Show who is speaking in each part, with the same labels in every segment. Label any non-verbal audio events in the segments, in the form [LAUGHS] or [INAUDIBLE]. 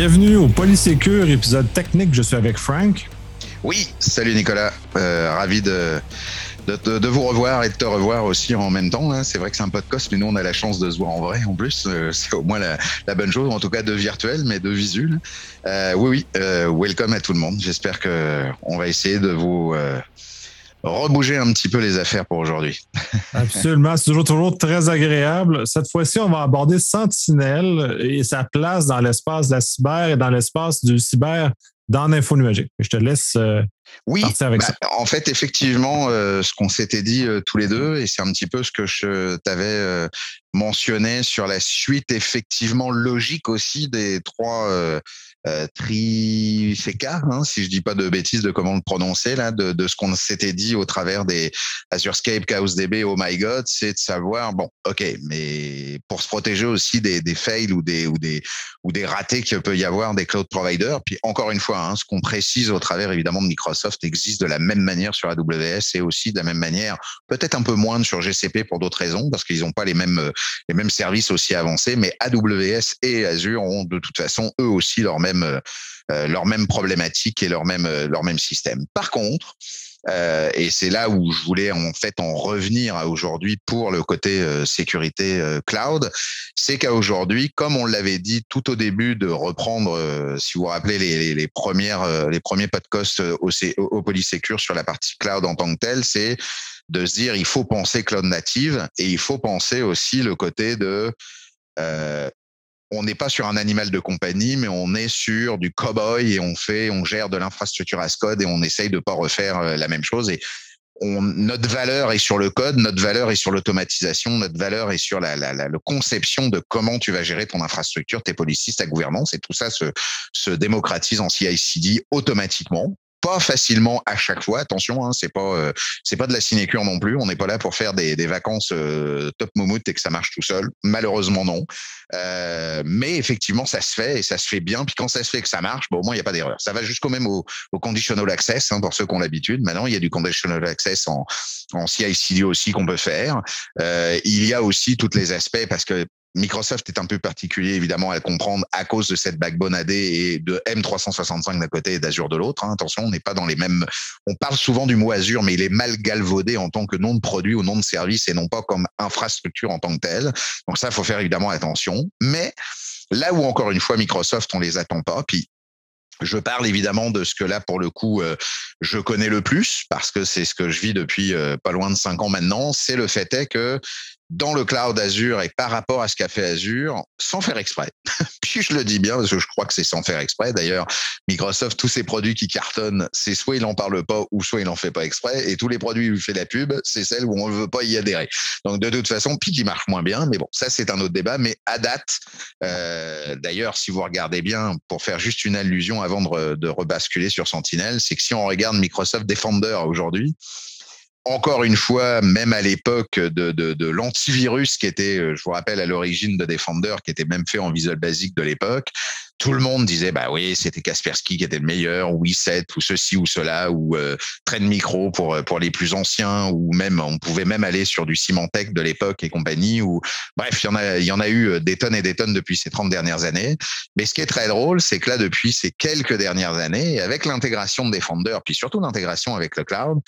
Speaker 1: Bienvenue au Polysécure, épisode technique. Je suis avec Frank.
Speaker 2: Oui, salut Nicolas. Euh, ravi de, de, vous revoir et de te revoir aussi en même temps. Hein. C'est vrai que c'est un podcast, mais nous, on a la chance de se voir en vrai en plus. Euh, c'est au moins la, bonne chose, en tout cas de virtuel, mais de visuel. Euh, oui, oui, welcome à tout le monde. J'espère que on va essayer de vous rebouger un petit peu les affaires pour aujourd'hui. [LAUGHS]
Speaker 1: Absolument, c'est toujours, très agréable. Cette fois-ci, on va aborder Sentinelle et sa place dans l'espace de la cyber et dans l'espace du cyber dans l'info numérique. Je te laisse euh, oui, avec bah, ça.
Speaker 2: En fait, effectivement, euh, ce qu'on s'était dit euh, tous les deux, et c'est un petit peu ce que je t'avais mentionné sur la suite, effectivement, logique aussi des trois euh, hein, si je dis pas de bêtises de comment le prononcer là, de, de ce qu'on s'était dit au travers des AzureScape, ChaosDB, Oh my God, c'est de savoir bon, ok, mais pour se protéger aussi des, des fails ou des ou des ou des ratés qu'il peut y avoir des cloud providers. Puis encore une fois, hein, ce qu'on précise au travers évidemment de Microsoft existe de la même manière sur AWS et aussi de la même manière, peut-être un peu moins sur GCP pour d'autres raisons parce qu'ils n'ont pas les mêmes les mêmes services aussi avancés, mais AWS et Azure ont de toute façon eux aussi leur même même euh, euh, et leur même euh, leur même système. Par contre, et c'est là où je voulais en fait en revenir à aujourd'hui pour le côté sécurité cloud, c'est qu'à aujourd'hui, comme on l'avait dit tout au début de reprendre, si vous vous rappelez les, premières les premiers podcasts au, au Polysecure sur la partie cloud en tant que telle, c'est de se dire il faut penser cloud native et il faut penser aussi le côté de on n'est pas sur un animal de compagnie, mais on est sur du cowboy et on fait, on gère de l'infrastructure as code et on essaye de pas refaire euh, la même chose. Et notre valeur est sur le code, notre valeur est sur l'automatisation, notre valeur est sur la, la, la, conception de comment tu vas gérer ton infrastructure, tes policies, ta gouvernance, et tout ça se, se démocratise en CI/CD automatiquement pas facilement à chaque fois. Attention, hein, c'est pas euh, c'est pas de la sinécure non plus. On n'est pas là pour faire des, des vacances euh, top moumoute et que ça marche tout seul. Malheureusement non. Euh, mais effectivement, ça se fait et ça se fait bien. Puis quand ça se fait que ça marche, bon, au moins il n'y a pas d'erreur. Ça va jusqu'au même au, au, conditional access hein, pour ceux qui ont l'habitude. Maintenant, il y a du conditional access en en CI/CD aussi qu'on peut faire. Euh, il y a aussi tous les aspects parce que Microsoft est un peu particulier évidemment à comprendre à cause de cette backbone AD et de M365 d'un côté et d'Azure de l'autre. Hein. Attention, on n'est pas dans les mêmes. On parle souvent du mot Azure, mais il est mal galvaudé en tant que nom de produit ou nom de service et non pas comme infrastructure en tant que telle. Donc ça, il faut faire évidemment attention. Mais là où encore une fois Microsoft, on les attend pas. Puis je parle évidemment de ce que là, pour le coup, euh, je connais le plus parce que c'est ce que je vis depuis euh, pas loin de cinq ans maintenant. C'est le fait est que dans le cloud Azure et par rapport à ce qu'a fait Azure, sans faire exprès. [LAUGHS] Puis je le dis bien parce que je crois que c'est sans faire exprès. D'ailleurs, Microsoft, tous ses produits qui cartonnent, c'est soit il en parle pas ou soit il en fait pas exprès. Et tous les produits où il fait la pub, c'est celles où on ne veut pas y adhérer. Donc de toute façon, puis qui marche moins bien. Mais bon, ça c'est un autre débat. Mais à date, euh, d'ailleurs, si vous regardez bien, pour faire juste une allusion avant de rebasculer sur Sentinel, c'est que si on regarde Microsoft Defender aujourd'hui, encore une fois, même à l'époque de, de, de l'antivirus qui était, euh, je vous rappelle, à l'origine de Defender, qui était même fait en Visual Basic de l'époque, tout le monde disait bah oui c'était Kaspersky qui était le meilleur ou i7 ou ceci ou cela ou euh, Trend Micro pour euh, pour les plus anciens ou même on pouvait même aller sur du Symantec de l'époque et compagnie ou bref il y en a il y en a eu euh, des tonnes et des tonnes depuis ces 30 dernières années. Mais ce qui est très drôle c'est que là depuis ces quelques dernières années avec l'intégration de Defender puis surtout l'intégration avec le cloud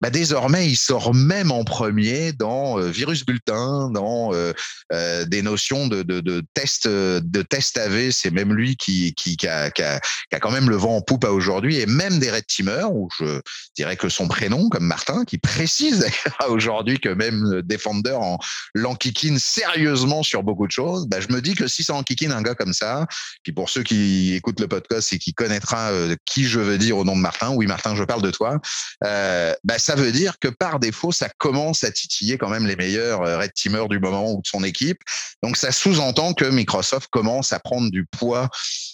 Speaker 2: bah désormais il sort même en premier dans euh, Virus Bulletin dans des notions de de, de test de test AV c'est même lui qui, qui, qui, a, qui, a, qui, a, quand même le vent en poupe à aujourd'hui, et même des red teamers, où je dirais que son prénom, comme Martin, qui précise [LAUGHS] aujourd'hui que même Defender en l'enquiquine sérieusement sur beaucoup de choses, bah, je me dis que si ça enquiquine un gars comme ça, puis pour ceux qui écoutent le podcast et qui connaîtra euh, qui je veux dire au nom de Martin, oui Martin, je parle de toi, euh, bah, ça veut dire que par défaut, ça commence à titiller quand même les meilleurs euh, red teamers du moment ou de son équipe. Donc ça sous-entend que Microsoft commence à prendre du poids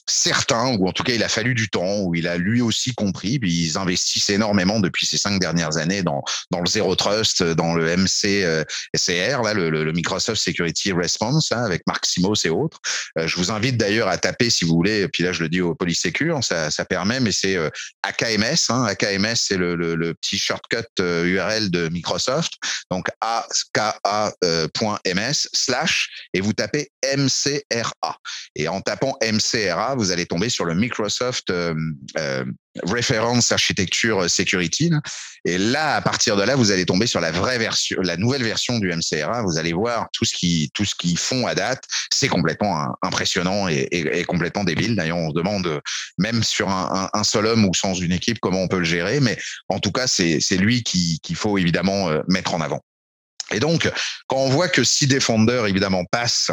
Speaker 2: certain, ou en tout cas il a fallu du temps, où il a lui aussi compris, puis ils investissent énormément depuis ces cinq dernières années dans, dans le Zero Trust, dans le MC euh, là, le, Microsoft Security Response, hein, avec Mark Simos et autres. Euh, je vous invite d'ailleurs à taper si vous voulez, puis là je le dis au Polysecure, ça, ça permet, mais c'est euh, AKMS, hein, AKMS c'est le, le, petit shortcut URL de Microsoft, donc aka.ms slash, et vous tapez MCRA. Et en tapant MCRA, vous allez tomber sur le Microsoft Reference Architecture Security. Et là, à partir de là, vous allez tomber sur la vraie version, la nouvelle version du MCRA. Vous allez voir tout ce qui, tout ce qu'ils font à date. C'est complètement impressionnant et, complètement débile. D'ailleurs, on se demande, même sur un, un, seul homme ou sans une équipe, comment on peut le gérer. Mais en tout cas, c'est lui qu'il faut évidemment mettre en avant. Et donc, quand on voit que six défendeurs, évidemment, passent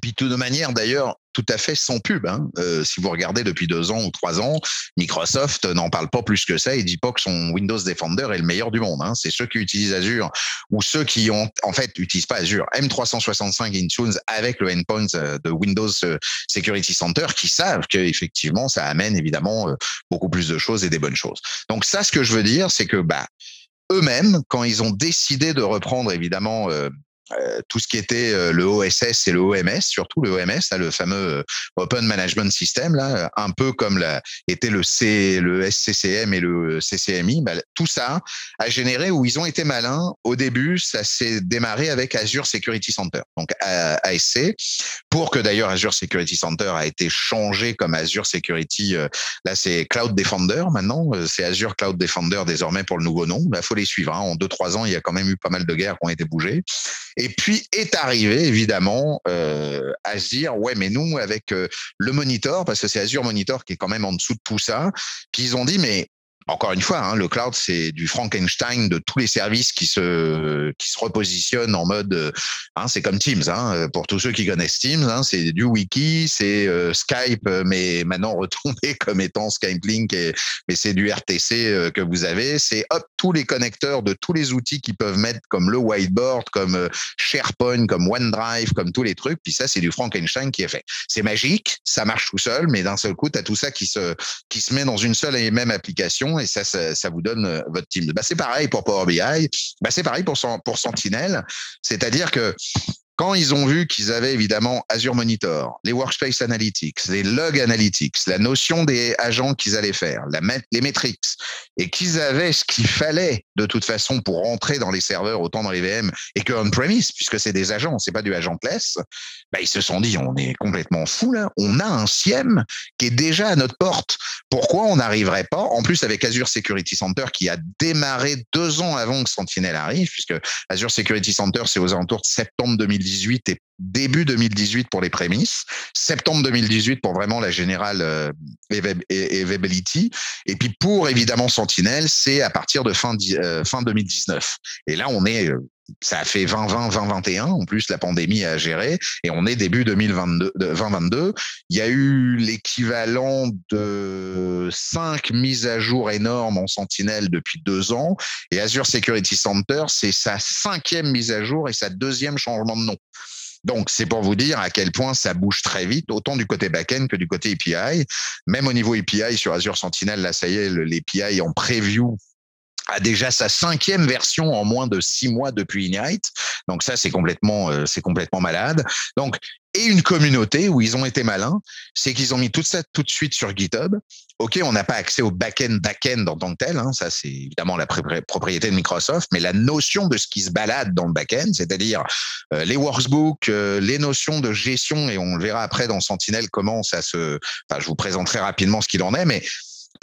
Speaker 2: puis de manière d'ailleurs tout à fait sans pub. Hein. Euh, si vous regardez depuis deux ans ou trois ans, Microsoft n'en parle pas plus que ça et dit pas que son Windows Defender est le meilleur du monde. Hein. C'est ceux qui utilisent Azure ou ceux qui ont en fait utilisent pas Azure M365 Intune avec le endpoint euh, de Windows euh, Security Center qui savent que effectivement ça amène évidemment beaucoup plus de choses et des bonnes choses. Donc ça, ce que je veux dire, c'est que bah eux-mêmes, quand ils ont décidé de reprendre évidemment euh, tout ce qui était euh, le OSS et le OMS, surtout le OMS, le fameux euh, Open Management System, là, un peu comme la, était le, C, le SCCM et le CCMI, bah, tout ça a généré où ils ont été malins. Au début, ça s'est démarré avec Azure Security Center, donc ASC, pour que d'ailleurs Azure Security Center a été changé comme Azure Security. Là, c'est Cloud Defender maintenant, c'est Azure Cloud Defender désormais pour le nouveau nom. Il bah, faut les suivre. Hein. En deux trois ans, il y a quand même eu pas mal de guerres qui ont été bougées. Et puis est arrivé évidemment euh, à se dire ouais mais nous avec euh, le monitor parce que c'est Azure Monitor qui est quand même en dessous de tout ça. Puis ils ont dit mais encore une fois, hein, le cloud, c'est du Frankenstein de tous les services qui se qui se repositionnent en mode, euh, hein, c'est comme Teams. Hein, pour tous ceux qui connaissent Teams, c'est du wiki, c'est euh, Skype, mais maintenant [LAUGHS] retombé comme étant Skype Link, et, mais c'est du RTC euh, que vous avez. C'est hop tous les connecteurs de tous les outils qui peuvent mettre comme le whiteboard, comme SharePoint, comme OneDrive, comme tous les trucs. Puis ça, c'est du Frankenstein qui est fait. C'est magique, ça marche tout seul, mais d'un seul coup, tu as tout ça qui se qui se met dans une seule et même application et ça, ça, vous donne euh, votre team. Bah, c'est pareil pour Power BI, bah, c'est pareil pour, pour Sentinel, c'est-à-dire que quand ils ont vu qu'ils avaient évidemment Azure Monitor, les Workspace Analytics, les Log Analytics, la notion des agents qu'ils allaient faire, les metrics, et qu'ils avaient ce qu'il fallait de toute façon pour rentrer dans les serveurs, autant dans les VM, et que on-premise, puisque c'est des agents, c'est pas du agentless, bah, ils se sont dit, on est complètement fou là, on a un SIEM qui est déjà à notre porte. Pourquoi on n'arriverait pas, en plus avec Azure Security Center qui a démarré deux ans avant que Sentinel arrive, puisque Azure Security Center, c'est aux alentours de septembre 2018 et début 2018 pour les prémices, septembre 2018 pour vraiment la générale euh, availability, et puis pour évidemment Sentinel, c'est à partir de fin, euh, fin 2019. Et là, on est euh, ça a fait 2020, 2021. En plus, la pandémie a géré et on est début 2022, 2022. Il y a eu l'équivalent de cinq mises à jour énormes en Sentinel depuis deux ans et Azure Security Center, c'est sa cinquième mise à jour et sa deuxième changement de nom. Donc, c'est pour vous dire à quel point ça bouge très vite, autant du côté back-end que du côté API. Même au niveau API sur Azure Sentinel, là, ça y est, l'API en preview a déjà sa cinquième version en moins de six mois depuis Ignite. Donc ça, c'est complètement, euh, c'est complètement malade. Donc et une communauté où ils ont été malins, c'est qu'ils ont mis tout ça tout de suite sur GitHub. Ok, on n'a pas accès au back-end back-end en tant que tel, hein, ça c'est évidemment la propriété de Microsoft, mais la notion de ce qui se balade dans le back-end, c'est-à-dire euh, les workbooks, euh, les notions de gestion, et on le verra après dans Sentinel comment ça se. Enfin, je vous présenterai rapidement ce qu'il en est, mais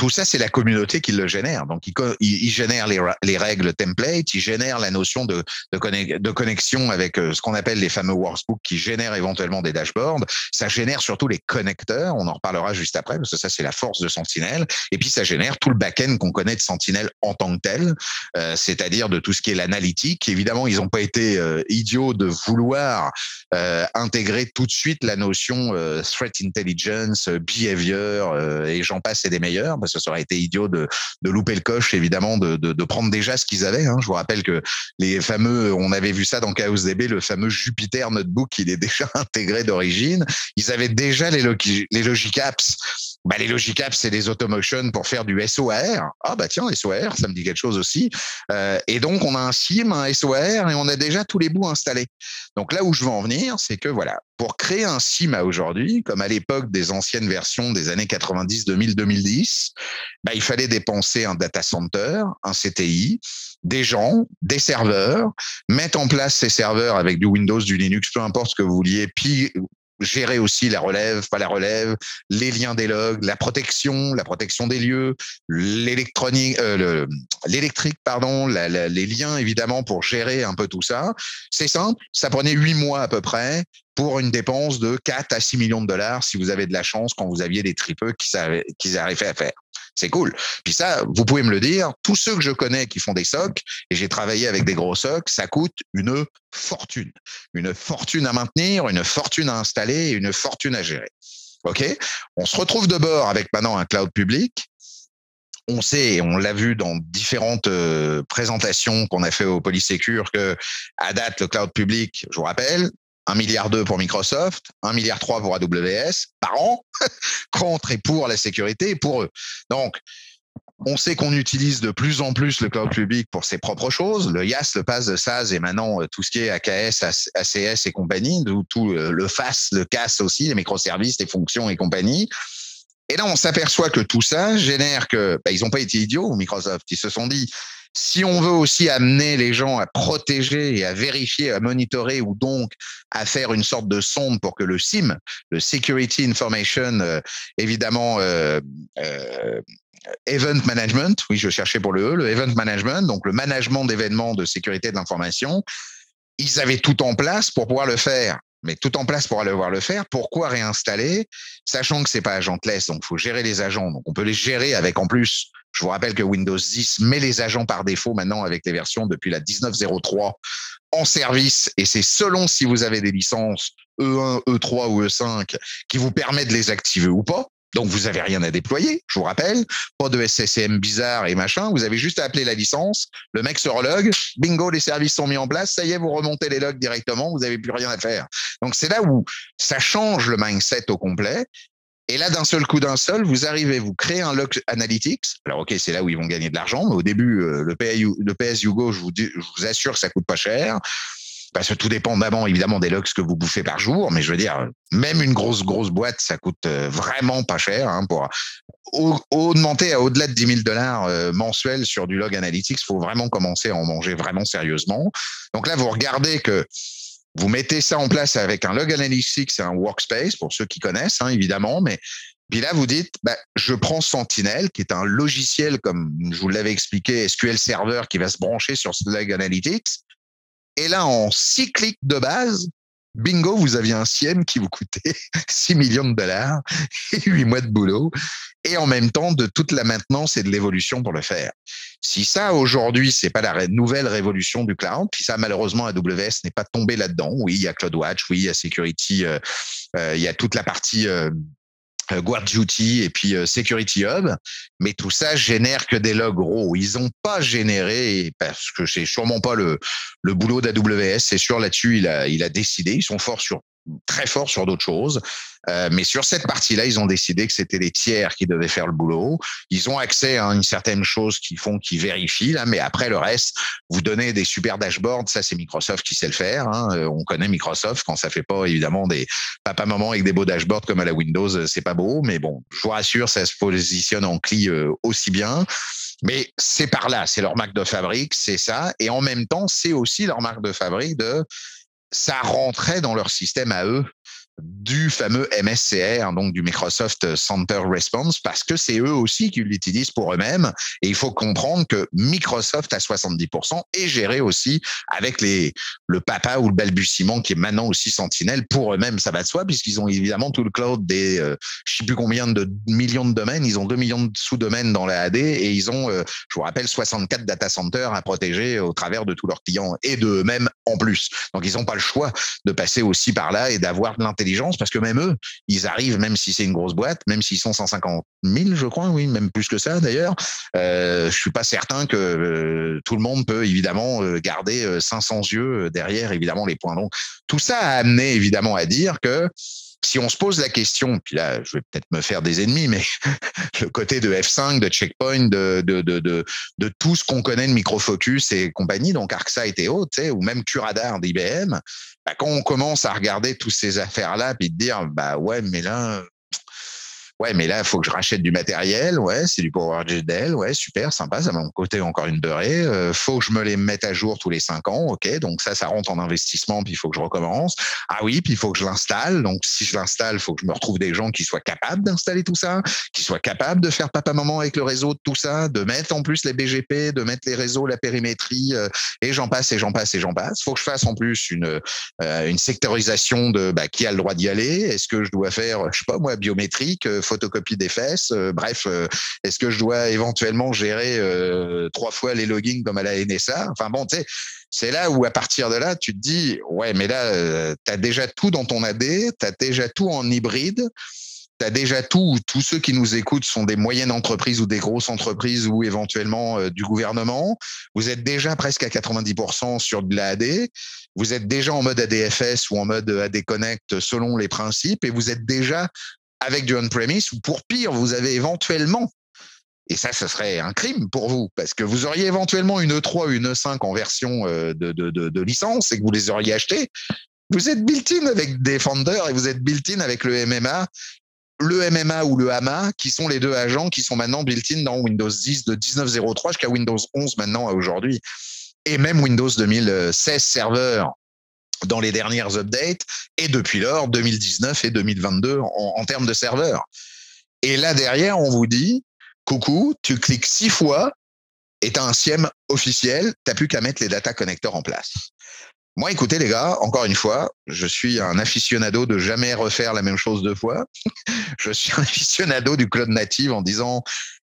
Speaker 2: tout ça, c'est la communauté qui le génère. Donc, il, il, génère les, les, règles template, il génère la notion de, de, connexion avec euh, ce qu'on appelle les fameux workbooks qui génèrent éventuellement des dashboards. Ça génère surtout les connecteurs. On en reparlera juste après parce que ça, c'est la force de Sentinel. Et puis, ça génère tout le back-end qu'on connaît de Sentinel en tant que tel, euh, c'est-à-dire de tout ce qui est l'analytique. Évidemment, ils n'ont pas été euh, idiots de vouloir euh, intégrer tout de suite la notion euh, threat intelligence, behavior et j'en passe et des meilleurs ça aurait été idiot de, louper le coche, évidemment, de, prendre déjà ce qu'ils avaient. Hein. Je vous rappelle que les fameux, on avait vu ça dans Chaos DB, le fameux Jupiter Notebook, il est déjà [LAUGHS] intégré d'origine. Ils avaient déjà les, les Logic Apps bah, les Logic Apps, c'est des automotion pour faire du SOAR. Ah bah tiens, SOAR, ça me dit quelque chose aussi. Euh, et donc, on a un SIM, un SOAR, et on a déjà tous les bouts installés. Donc là où je veux en venir, c'est que voilà, pour créer un SIM à aujourd'hui, comme à l'époque des anciennes versions des années 90, 2000, 2010, bah, il fallait dépenser un data center, un CTI, des gens, des serveurs, mettre en place ces serveurs avec du Windows, du Linux, peu importe ce que vous vouliez, gérer aussi la relève, pas la relève, les liens des logs, la protection, la protection des lieux, l'électronique, euh, l'électrique, pardon, les liens évidemment pour gérer un peu tout ça. C'est simple, ça prenait huit mois à peu près pour une dépense de 4 à 6 millions de dollars si vous avez de la chance quand vous aviez des tripeux qu'ils arrivaient à faire. C'est cool. Puis ça, vous pouvez me le dire, tous ceux que je connais qui font des socs, et j'ai travaillé avec des gros socs, ça coûte une fortune. Une fortune à maintenir, une fortune à installer et une fortune à gérer. OK? On se retrouve de bord avec maintenant un cloud public. On sait, on l'a vu dans différentes euh, présentations qu'on a fait au Polysecure que à date le cloud public, je vous rappelle, 1 milliard 2 pour Microsoft, 1 milliard 3 pour AWS par an, [LAUGHS] contre et pour la sécurité et pour eux. Donc, on sait qu'on utilise de plus en plus le cloud public pour ses propres choses. Le IaaS, le PaaS, le SaaS et maintenant euh, tout ce qui est AKS, ACS et compagnie, tout euh, le FAS, le CAS aussi, les microservices, les fonctions et compagnie. Et là, on s'aperçoit que tout ça génère que bah, ils n'ont pas été idiots, Microsoft. Ils se sont dit, si on veut aussi amener les gens à protéger et à vérifier, à monitorer ou donc à faire une sorte de sonde pour que le SIM, le Security Information, euh, évidemment, euh, euh, Event Management, oui, je cherchais pour le E, le Event Management, donc le management d'événements de sécurité de l'information, ils avaient tout en place pour pouvoir le faire mais tout en place pour aller voir le faire. Pourquoi réinstaller, sachant que c'est pas agentless, donc faut gérer les agents. Donc on peut les gérer avec en plus. Je vous rappelle que Windows 10 met les agents par défaut maintenant avec les versions depuis la 19.03 en service, et c'est selon si vous avez des licences E1, E3 ou E5 qui vous permettent de les activer ou pas. Donc, vous avez rien à déployer, je vous rappelle. Pas de SSM bizarre et machin. Vous avez juste à appeler la licence. Le mec se relog. Bingo, les services sont mis en place. Ça y est, vous remontez les logs directement. Vous n'avez plus rien à faire. Donc, c'est là où ça change le mindset au complet. Et là, d'un seul coup, d'un seul, vous arrivez, vous créez un log analytics. Alors, OK, c'est là où ils vont gagner de l'argent. Mais au début, euh, le, PS Hugo, je vous, assure que ça coûte pas cher parce que tout dépend d'abord évidemment des logs que vous bouffez par jour, mais je veux dire, même une grosse grosse boîte, ça coûte euh, vraiment pas cher hein, pour augmenter à au-delà de 10 000 dollars euh, mensuels sur du log analytics. Il faut vraiment commencer à en manger vraiment sérieusement. Donc là, vous regardez que vous mettez ça en place avec un log analytics et un workspace pour ceux qui connaissent, hein, évidemment, mais puis là, vous dites, bah, je prends Sentinel, qui est un logiciel, comme je vous l'avais expliqué, SQL Server, qui va se brancher sur ce log analytics. Et là, en six clics de base, bingo, vous aviez un SIEM qui vous coûtait [LAUGHS] 6 millions de dollars et 8 mois de boulot, et en même temps de toute la maintenance et de l'évolution pour le faire. Si ça, aujourd'hui, c'est pas la nouvelle révolution du cloud, puis ça, malheureusement, AWS n'est pas tombé là-dedans. Oui, il y a CloudWatch, oui, il y a Security, euh, euh, il y a toute la partie euh, euh, Guard Duty et puis euh, Security Hub, mais tout ça génère que des logs gros. Ils n'ont pas généré parce que c'est sûrement pas le le boulot d'AWS. C'est sûr là-dessus, il a il a décidé. Ils sont forts sur très forts sur d'autres choses. Euh, mais sur cette partie-là, ils ont décidé que c'était les tiers qui devaient faire le boulot. Ils ont accès à une certaine chose qui font, qui vérifient là, mais après le reste, vous donnez des super dashboards. Ça, c'est Microsoft qui sait le faire. Hein. Euh, on connaît Microsoft quand ça fait pas évidemment des papa maman avec des beaux dashboards comme à la Windows, euh, c'est pas beau, mais bon, je vous rassure, ça se positionne en CLI aussi bien. Mais c'est par là, c'est leur marque de fabrique, c'est ça. Et en même temps, c'est aussi leur marque de fabrique de ça rentrait dans leur système à eux du fameux MSCR, donc du Microsoft Center Response, parce que c'est eux aussi qui l'utilisent pour eux-mêmes. Et il faut comprendre que Microsoft à 70% est géré aussi avec les, le papa ou le balbutiement qui est maintenant aussi Sentinel pour eux-mêmes. Ça va de soi, puisqu'ils ont évidemment tout le cloud des, euh, je sais plus combien de millions de domaines. Ils ont 2 millions de sous-domaines dans la AD et ils ont, euh, je vous rappelle, 64 data centers à protéger au travers de tous leurs clients et de eux-mêmes en plus. Donc, ils n'ont pas le choix de passer aussi par là et d'avoir de l'intelligence parce que même eux, ils arrivent, même si c'est une grosse boîte, même s'ils sont 150 000, je crois, oui, même plus que ça d'ailleurs, euh, je suis pas certain que euh, tout le monde peut évidemment euh, garder 500 euh, yeux derrière évidemment les points. Donc tout ça a amené évidemment à dire que si on se pose la question, puis là, je vais peut-être me faire des ennemis, mais [LAUGHS] le côté de F5, de Checkpoint, de, de, de, de, de tout ce qu'on connaît de Microfocus et compagnie, donc ArcSight et autres, ou même QRadar d'IBM, bah, quand on commence à regarder toutes ces affaires-là, puis de dire, bah ouais, mais là, Ouais, mais là, il faut que je rachète du matériel. Ouais, c'est du PowerGDL. Dell. Ouais, super, sympa. Ça m'a côté encore une beurrée. Euh, faut que je me les mette à jour tous les cinq ans. OK, donc ça, ça rentre en investissement, puis il faut que je recommence. Ah oui, puis il faut que je l'installe. Donc, si je l'installe, il faut que je me retrouve des gens qui soient capables d'installer tout ça, qui soient capables de faire papa-maman avec le réseau de tout ça, de mettre en plus les BGP, de mettre les réseaux, la périmétrie, euh, et j'en passe, et j'en passe, et j'en passe. faut que je fasse en plus une, euh, une sectorisation de bah, qui a le droit d'y aller. Est-ce que je dois faire, je sais pas moi, biométrique, photocopie des fesses. Euh, bref, euh, est-ce que je dois éventuellement gérer euh, trois fois les logins comme à la NSA Enfin bon, tu sais, c'est là où à partir de là, tu te dis, ouais, mais là, tu as déjà tout dans ton AD, tu as déjà tout en hybride tu as déjà tout, tous ceux qui nous écoutent sont des moyennes entreprises ou des grosses entreprises ou éventuellement du gouvernement. Vous êtes déjà presque à 90% sur de l'AD. Vous êtes déjà en mode ADFS ou en mode AD Connect selon les principes et vous êtes déjà avec du on-premise, ou pour pire, vous avez éventuellement, et ça, ce serait un crime pour vous, parce que vous auriez éventuellement une E3 ou une E5 en version euh, de, de, licence et que vous les auriez achetés. Vous êtes built-in avec Defender et vous êtes built-in avec le MMA, le MMA ou le AMA, qui sont les deux agents qui sont maintenant built-in dans Windows 10 de 19.03 jusqu'à Windows 11 maintenant à aujourd'hui. Et même Windows 2016 serveur dans les dernières updates et depuis lors 2019 et 2022 en, termes de serveurs. Et là derrière, on vous dit coucou, tu cliques six fois et tu un SIEM officiel, tu plus qu'à mettre les data connecteurs en place. Moi, écoutez les gars, encore une fois, je suis un aficionado de jamais refaire la même chose deux fois. [LAUGHS] je suis un aficionado du cloud native en disant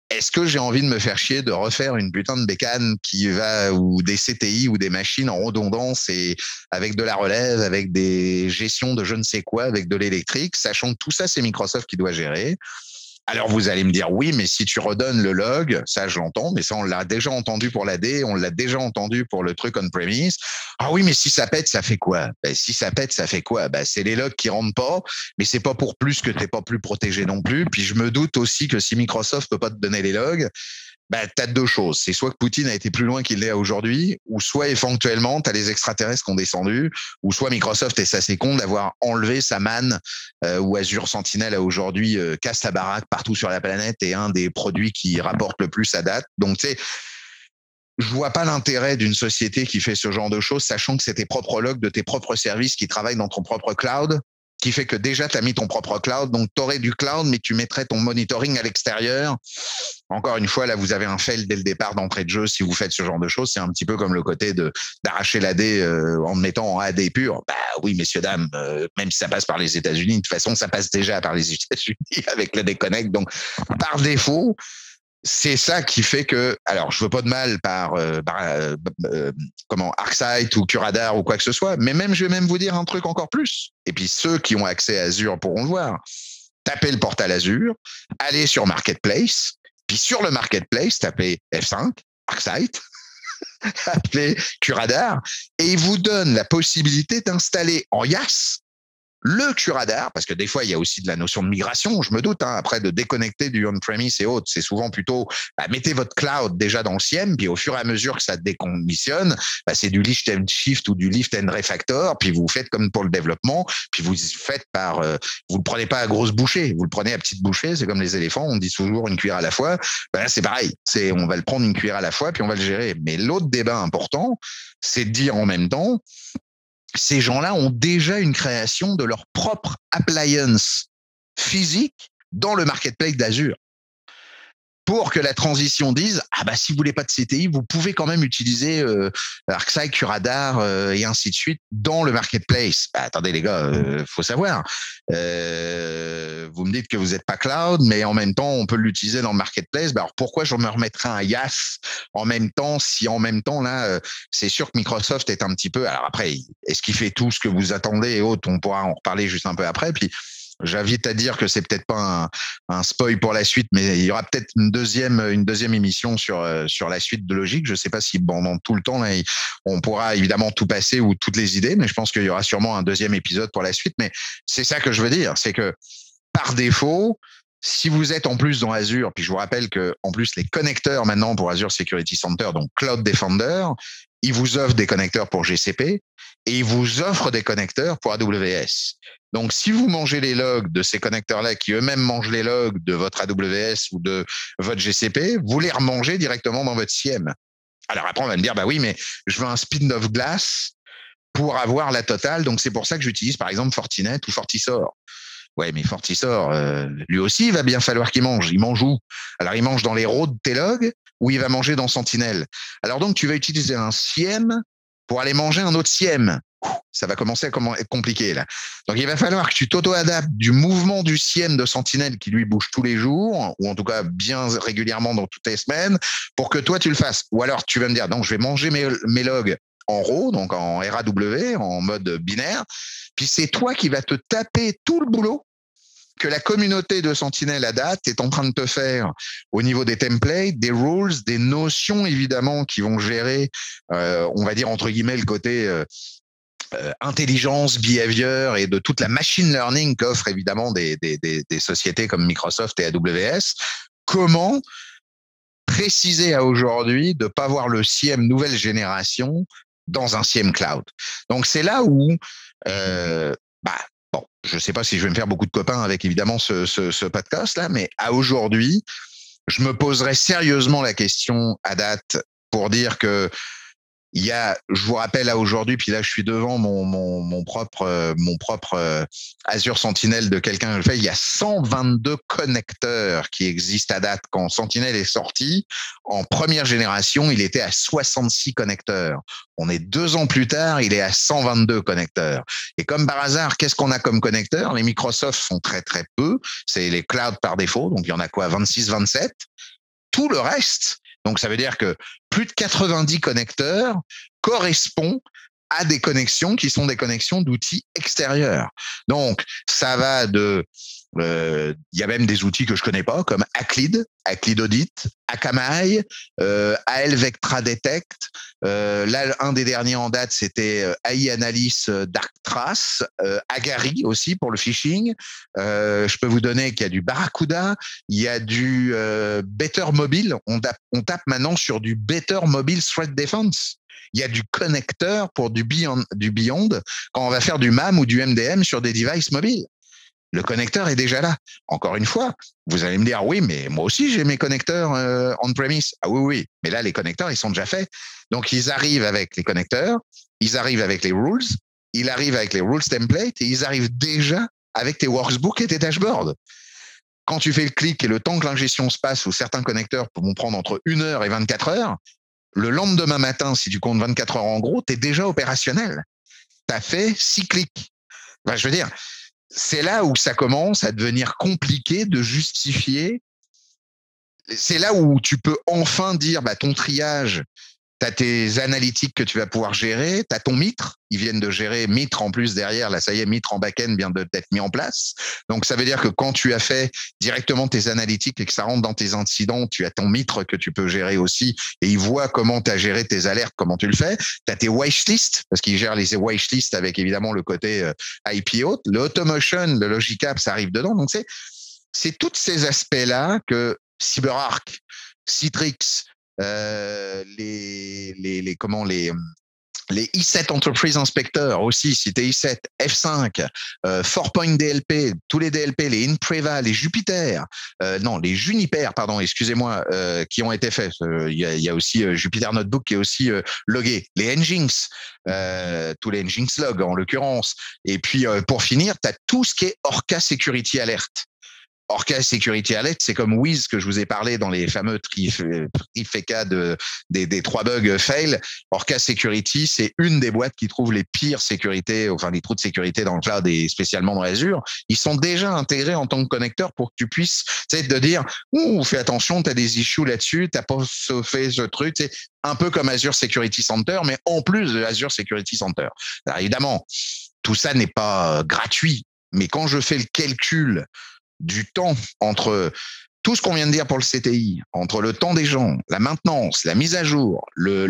Speaker 2: est-ce que j'ai envie de me faire chier de refaire une putain de bécane qui va ou des CTI ou des machines en redondance et avec de la relève, avec des gestions de je ne sais quoi, avec de l'électrique, sachant que tout ça c'est Microsoft qui doit gérer. Alors vous allez me dire oui, mais si tu redonnes le log, ça je l'entends, mais ça on l'a déjà entendu pour l'AD, on l'a déjà entendu pour le truc on-premise. Ah oui, mais si ça pète, ça fait quoi? Ben, Si ça pète, ça fait quoi? Ben, C'est les logs qui rentrent pas, mais c'est pas pour plus que t'es pas plus protégé non plus. Puis je me doute aussi que si Microsoft peut pas te donner les logs, bah, tu as deux choses. C'est soit que Poutine a été plus loin qu'il l'est aujourd'hui, ou soit éventuellement, tu as les extraterrestres qui ont descendu, ou soit Microsoft est assez con d'avoir enlevé sa manne, euh, ou Azure Sentinel a aujourd'hui euh, casse la baraque partout sur la planète et un des produits qui rapporte le plus à date. Donc, tu sais, je vois pas l'intérêt d'une société qui fait ce genre de choses, sachant que c'est tes propres logs de tes propres services qui travaillent dans ton propre cloud qui fait que déjà, tu as mis ton propre cloud. Donc, tu aurais du cloud, mais tu mettrais ton monitoring à l'extérieur. Encore une fois, là, vous avez un fail dès le départ d'entrée de jeu si vous faites ce genre de choses. C'est un petit peu comme le côté d'arracher l'AD euh, en mettant en AD pur. Bah oui, messieurs, dames, euh, même si ça passe par les États-Unis, de toute façon, ça passe déjà par les [LAUGHS] États-Unis avec la déconnect. Donc, par défaut, c'est ça qui fait que, alors je veux pas de mal par, euh, euh, euh, comment ArcSight ou Curadar ou quoi que ce soit, mais même je vais même vous dire un truc encore plus. Et puis ceux qui ont accès à Azure pourront le voir. Tapez le portal Azure, allez sur Marketplace, puis sur le Marketplace, tapez F5, ArcSight, [LAUGHS] appelez Curadar, et il vous donne la possibilité d'installer en YAS le curadar, parce que des fois, il y a aussi de la notion de migration, je me doute, hein, après de déconnecter du on-premise et autres, c'est souvent plutôt, bah, mettez votre cloud déjà dans le SIEM, puis au fur et à mesure que ça décommissionne, bah, c'est du lift and shift ou du lift and refactor, puis vous faites comme pour le développement, puis vous faites par, euh, vous le prenez pas à grosse bouchée, vous le prenez à petite bouchée, c'est comme les éléphants, on dit toujours une cuillère à la fois, bah, c'est pareil, c'est, on va le prendre une cuillère à la fois, puis on va le gérer. Mais l'autre débat important, c'est de dire en même temps, ces gens-là ont déjà une création de leur propre appliance physique dans le marketplace d'Azure pour que la transition dise ah bah si vous voulez pas de CTI, vous pouvez quand même utiliser euh, ArcSight, Curadar euh, et ainsi de suite dans le marketplace. Bah, attendez les gars, euh, faut savoir. Euh, vous me dites que vous n'êtes pas cloud, mais en même temps on peut l'utiliser dans le marketplace. Bah, alors pourquoi je me remettrais un YAS en même temps si en même temps là euh, c'est sûr que Microsoft est un petit peu. Alors après, est-ce qu'il fait tout ce que vous attendez et autres? On pourra en reparler juste un peu après. Puis J'invite à dire que c'est peut-être pas un, spoil pour la suite, mais il y aura peut-être une deuxième, une deuxième émission sur euh, sur la suite de logique. Je sais pas si pendant tout le temps là, on pourra évidemment tout passer ou toutes les idées, mais je pense qu'il y aura sûrement un deuxième épisode pour la suite. Mais c'est ça que je veux dire, c'est que par défaut, si vous êtes en plus dans Azure, puis je vous rappelle que en plus les connecteurs maintenant pour Azure Security Center, donc Cloud Defender, ils vous offrent des connecteurs pour GCP et ils vous offrent des connecteurs pour AWS. Donc, si vous mangez les logs de ces connecteurs-là, qui eux-mêmes mangent les logs de votre AWS ou de votre GCP, vous les remangez directement dans votre SIEM. Alors après, on va me dire, bah oui, mais je veux un spin of glass pour avoir la totale. Donc, c'est pour ça que j'utilise, par exemple, Fortinet ou Fortisor. Ouais, mais Fortisor, euh, lui aussi, il va bien falloir qu'il mange. Il mange où? Alors, il mange dans les rows de tes logs ou il va manger dans Sentinel. Alors donc, tu vas utiliser un SIEM pour aller manger un autre SIEM. Ça va commencer à être compliqué là. Donc, il va falloir que tu t'auto-adaptes du mouvement du SIEM de Sentinel qui lui bouge tous les jours, ou en tout cas bien régulièrement dans toutes les semaines, pour que toi tu le fasses. Ou alors tu vas me dire, donc je vais manger mes, mes logs en RAW, donc en RAW, en mode binaire. Puis c'est toi qui vas te taper tout le boulot que la communauté de Sentinel à date est en train de te faire au niveau des templates, des rules, des notions évidemment qui vont gérer, euh, on va dire entre guillemets le côté euh, euh, intelligence, behavior et de toute la machine learning qu'offrent évidemment des, des, des, sociétés comme Microsoft et AWS. Comment préciser à aujourd'hui de pas voir le CIEM nouvelle génération dans un CIEM cloud? Donc c'est là où bah, je ne sais pas si je vais me faire beaucoup de copains avec évidemment ce, podcast-là, mais à aujourd'hui, je me poserai sérieusement la question à date pour dire que il y a, je vous rappelle aujourd'hui, puis là je suis devant mon, propre, euh, euh, Azure Sentinel de quelqu'un que il y a 122 connecteurs qui existent à date. Quand Sentinel est sorti, en première génération, il était à 66 connecteurs. On est deux ans plus tard, il est à 122 connecteurs. Et comme par hasard, qu'est-ce qu'on a comme connecteurs? Les Microsoft sont très très peu. C'est les clouds par défaut, donc il y en a quoi? 26, 27 tout le reste, donc ça veut dire que plus de 90 connecteurs correspondent à des connexions qui sont des connexions d'outils extérieurs. Donc ça va de euh, il y a même des outils que je connais pas, comme Aclid, Aclid Audit, Akamai, euh, AL Vectra Detect. Euh, là, un des derniers en date, c'était euh, AI Analysis euh, Darktrace, Agari aussi pour le phishing. Je peux vous donner qu'il y a du Barracuda, il y a du Better Mobile. On tape, on tape maintenant sur du Better Mobile Threat Defense. Il y a du connecteur pour du Beyond, du Beyond quand on va faire du MAM ou du MDM sur des devices mobiles. Le connecteur est déjà là. Encore une fois, vous allez me dire, oui, mais moi aussi j'ai mes connecteurs euh, on-premise. Ah oui, oui, mais là, les connecteurs, ils sont déjà faits. Donc, ils arrivent avec les connecteurs, ils arrivent avec les rules, ils arrivent avec les rules template et ils arrivent déjà avec tes workbooks et tes dashboards. Quand tu fais le clic et le temps que l'ingestion se passe, ou certains connecteurs vont prendre entre 1 heure et 24 heures, le lendemain matin, si tu comptes 24 heures en gros, tu es déjà opérationnel. Tu as fait six clics. Enfin, je veux dire, c'est là où ça commence à devenir compliqué de justifier. C'est là où tu peux enfin dire, bah, ton triage, tu as tes analytiques que tu vas pouvoir gérer, tu as ton Mitre, ils viennent de gérer Mitre en plus derrière, là ça y est, Mitre en back-end vient d'être mis en place. Donc ça veut dire que quand tu as fait directement tes analytiques et que ça rentre dans tes incidents, tu as ton Mitre que tu peux gérer aussi et ils voient comment tu as géré tes alertes, comment tu le fais. Tu as tes wishlists, parce qu'ils gèrent les wishlists avec évidemment le côté euh, IPO, le Logic App, ça arrive dedans. Donc c'est tous ces aspects-là que CyberArk, Citrix, les, les, les, comment les les i7 Enterprise Inspector aussi, si t'es i7, F5, euh, 4Point DLP, tous les DLP, les Inpreva, les Jupiter, euh, non, les Juniper, pardon, excusez-moi, euh, qui ont été faits. Euh, il y, a, aussi euh, Jupiter Notebook qui est aussi euh, logué. Les Nginx, tous les Nginx log en l'occurrence. Et puis pour finir, tu as tout ce qui est Orca Security Alert. Orca Security Alert, c'est comme Wiz que je vous ai parlé dans les fameux trifecta de, des, des trois bugs fail. Orca Security, c'est une des boîtes qui trouve les pires sécurités, enfin les trous de sécurité dans le cloud et spécialement dans Azure. Ils sont déjà intégrés en tant que connecteur pour que tu puisses, sais, de dire, ouh, fais attention, tu as des issues là-dessus, t'as pas fait ce truc, c'est un peu comme Azure Security Center, mais en plus de Azure Security Center. Alors évidemment, tout ça n'est pas gratuit, mais quand je fais le calcul du temps entre tout ce qu'on vient de dire pour le CTI, entre le temps des gens, la maintenance, la mise à jour, le,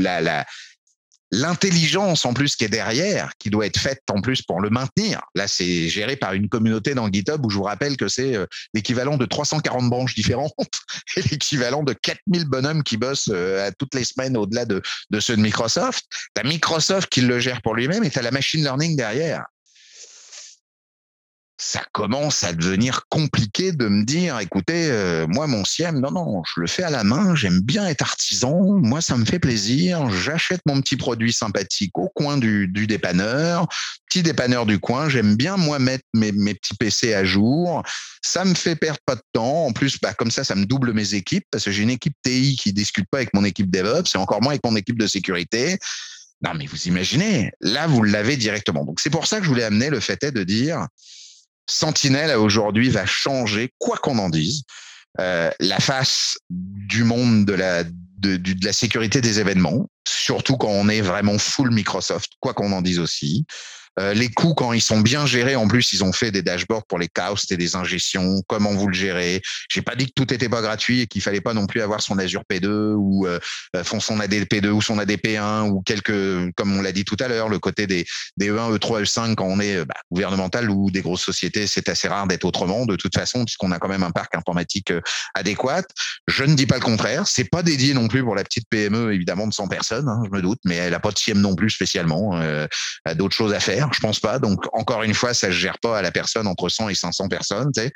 Speaker 2: l'intelligence en plus qui est derrière, qui doit être faite en plus pour le maintenir. Là, c'est géré par une communauté dans GitHub où je vous rappelle que c'est euh, l'équivalent de 340 branches différentes [LAUGHS] et l'équivalent de 4000 bonhommes qui bossent euh, toutes les semaines au-delà de, de ceux de Microsoft. T'as Microsoft qui le gère pour lui-même et t'as la machine learning derrière ça commence à devenir compliqué de me dire, écoutez, euh, moi, mon SIEM, non, non, je le fais à la main, j'aime bien être artisan, moi, ça me fait plaisir, j'achète mon petit produit sympathique au coin du, du dépanneur, petit dépanneur du coin, j'aime bien, moi, mettre mes, mes, petits PC à jour, ça me fait perdre pas de temps, en plus, bah, comme ça, ça me double mes équipes, parce que j'ai une équipe TI qui discute pas avec mon équipe DevOps, et encore moins avec mon équipe de sécurité. Non, mais vous imaginez, là, vous l'avez directement. Donc, c'est pour ça que je voulais amener le fait est de dire, Sentinelle aujourd'hui va changer, quoi qu'on en dise, euh, la face du monde de la, de, de, la sécurité des événements, surtout quand on est vraiment full Microsoft, quoi qu'on en dise aussi. Euh, les coûts, quand ils sont bien gérés, en plus, ils ont fait des dashboards pour les chaos et des ingestions, comment vous le gérez? J'ai pas dit que tout était pas gratuit et qu'il fallait pas non plus avoir son Azure P2 ou euh, euh son ADP2 ou son ADP1 ou quelques, comme on l'a dit tout à l'heure, le côté des, des E1, E3, E5 quand on est bah, gouvernemental ou des grosses sociétés, c'est assez rare d'être autrement de toute façon puisqu'on a quand même un parc informatique euh, adéquat. Je ne dis pas le contraire. C'est pas dédié non plus pour la petite PME évidemment de 100 personnes, hein, je me doute, mais elle a pas de CIEM non plus spécialement. Euh, d'autres choses à faire. Je pense pas. Donc, encore une fois, ça ne gère pas à la personne entre 100 et 500 personnes. Tu sais.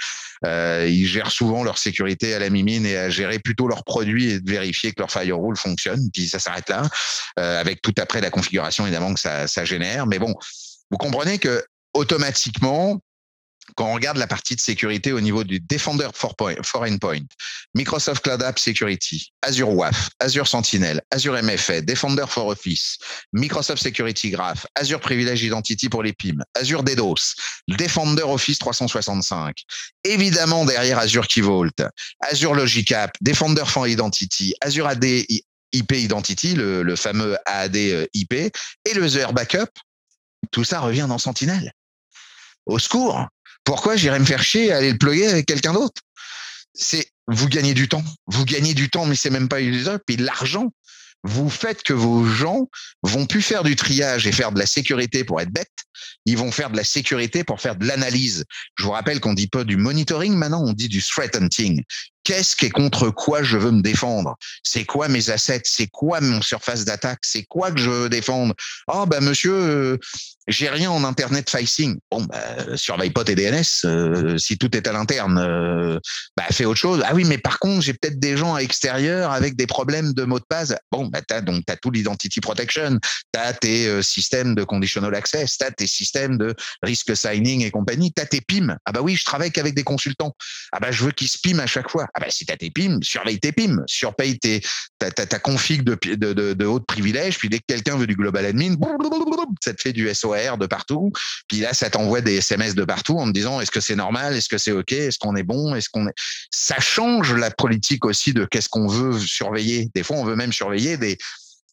Speaker 2: euh, ils gèrent souvent leur sécurité à la mimine et à gérer plutôt leurs produits et de vérifier que leur firewall fonctionne. Puis ça s'arrête là, euh, avec tout après la configuration évidemment que ça, ça génère. Mais bon, vous comprenez que automatiquement, quand on regarde la partie de sécurité au niveau du Defender for, point, Endpoint, Microsoft Cloud App Security, Azure WAF, Azure Sentinel, Azure MFA, Defender for Office, Microsoft Security Graph, Azure Privilege Identity pour les PIM, Azure DDoS, Defender Office 365, évidemment derrière Azure Key Vault, Azure Logic App, Defender for Identity, Azure AD IP Identity, le, fameux AAD IP, et le Azure Backup, tout ça revient dans Sentinel. Au secours, pourquoi j'irais me faire chier à aller le plugger avec quelqu'un d'autre? C'est vous gagnez du temps, vous gagnez du temps, mais c'est même pas une puis l'argent. Vous faites que vos gens vont plus faire du triage et faire de la sécurité pour être bêtes. Ils vont faire de la sécurité pour faire de l'analyse. Je vous rappelle qu'on dit pas du monitoring maintenant, on dit du threat hunting. Qu'est-ce qui est contre quoi je veux me défendre? C'est quoi mes assets? C'est quoi mon surface d'attaque? C'est quoi que je veux défendre? Oh ben monsieur, euh, j'ai rien en internet facing. Bon, bah, surveille tes DNS. Euh, si tout est à l'interne, euh, bah, fais autre chose. Ah oui, mais par contre, j'ai peut-être des gens à l'extérieur avec des problèmes de mots de passe. Bon, bah, t'as donc t'as tout l'identity protection, t'as tes systèmes de conditional access, t'as tes systèmes de risk signing et compagnie, t'as tes PIM. Ah bah oui, je travaille qu'avec des consultants. Ah bah je veux qu'ils se PIM à chaque fois. Ah bah si t'as tes PIM, surveille tes PIM, surpaye tes ta, ta, ta config de, de, de, de haut privilège. Puis dès que quelqu'un veut du global admin, ça te fait du SOR de partout. Puis là, ça t'envoie des SMS de partout en te disant est-ce que c'est normal, est-ce que c'est ok, est-ce qu'on est bon, est-ce qu'on est. Ça change la politique aussi de qu'est-ce qu'on veut surveiller. Des fois, on veut même surveiller des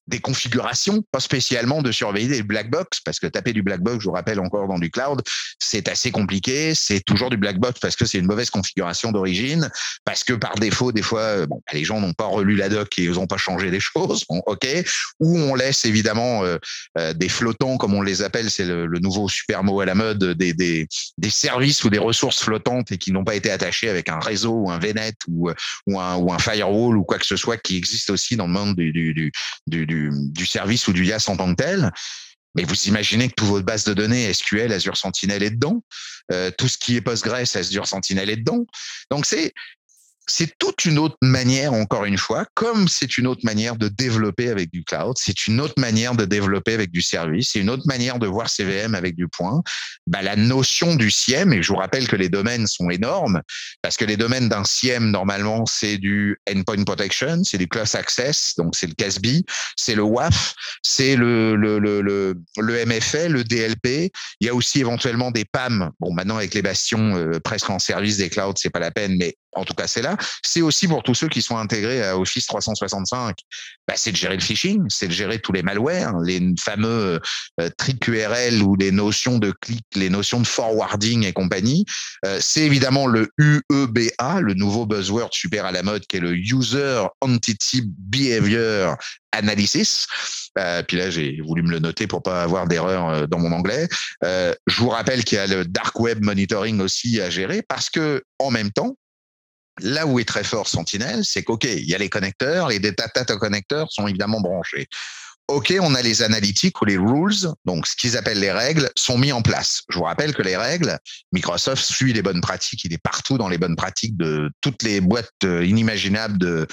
Speaker 2: des configurations, pas spécialement de surveiller des black box, parce que taper du black box, je vous rappelle encore dans du cloud, c'est assez compliqué. C'est toujours du black box parce que c'est une mauvaise configuration d'origine, parce que par défaut, des fois, euh, les gens n'ont pas relu la doc et ils n'ont pas changé les [LAUGHS] choses. Bon, ok. Ou on laisse évidemment euh, euh, des flottants, comme on les appelle, c'est le, nouveau super mot à la mode, des, des, services ou des ressources flottantes et qui n'ont pas été attachés avec un réseau ou un VNet ou, ou, un, ou un firewall ou quoi que ce soit qui existe aussi dans le monde du, du, du, du du, service ou du IaaS en tant que tel. Mais vous imaginez que toute votre base de données SQL, Azure Sentinel est dedans. Euh, tout ce qui est Postgres, Azure Sentinel est dedans. Donc c'est c'est toute une autre manière, encore une fois, comme c'est une autre manière de développer avec du cloud, c'est une autre manière de développer avec du service, c'est une autre manière de voir CVM avec du point. Bah, la notion du SIEM, et je vous rappelle que les domaines sont énormes, parce que les domaines d'un SIEM, normalement, c'est du Endpoint Protection, c'est du Class Access, donc c'est le CASB, c'est le WAF, c'est le, le, le, le, le MFA, le DLP. Il y a aussi éventuellement des PAM. Bon, maintenant, avec les bastions euh, presque en service des clouds, c'est pas la peine, mais en tout cas c'est là, c'est aussi pour tous ceux qui sont intégrés à Office 365, bah, c'est de gérer le phishing, c'est de gérer tous les malwares, les fameux euh, URL ou les notions de clic, les notions de forwarding et compagnie. Euh, c'est évidemment le UEBA, le nouveau buzzword super à la mode, qui est le User Entity Behavior Analysis. Euh, puis là, j'ai voulu me le noter pour pas avoir d'erreur euh, dans mon anglais. Euh, je vous rappelle qu'il y a le dark web monitoring aussi à gérer parce que en même temps, là où est très fort Sentinel, c'est qu'ok, il y a les connecteurs, les data, connecteurs sont évidemment branchés. OK, on a les analytiques ou les rules, donc ce qu'ils appellent les règles, sont mis en place. Je vous rappelle que les règles, Microsoft suit les bonnes pratiques, il est partout dans les bonnes pratiques de toutes les boîtes inimaginables de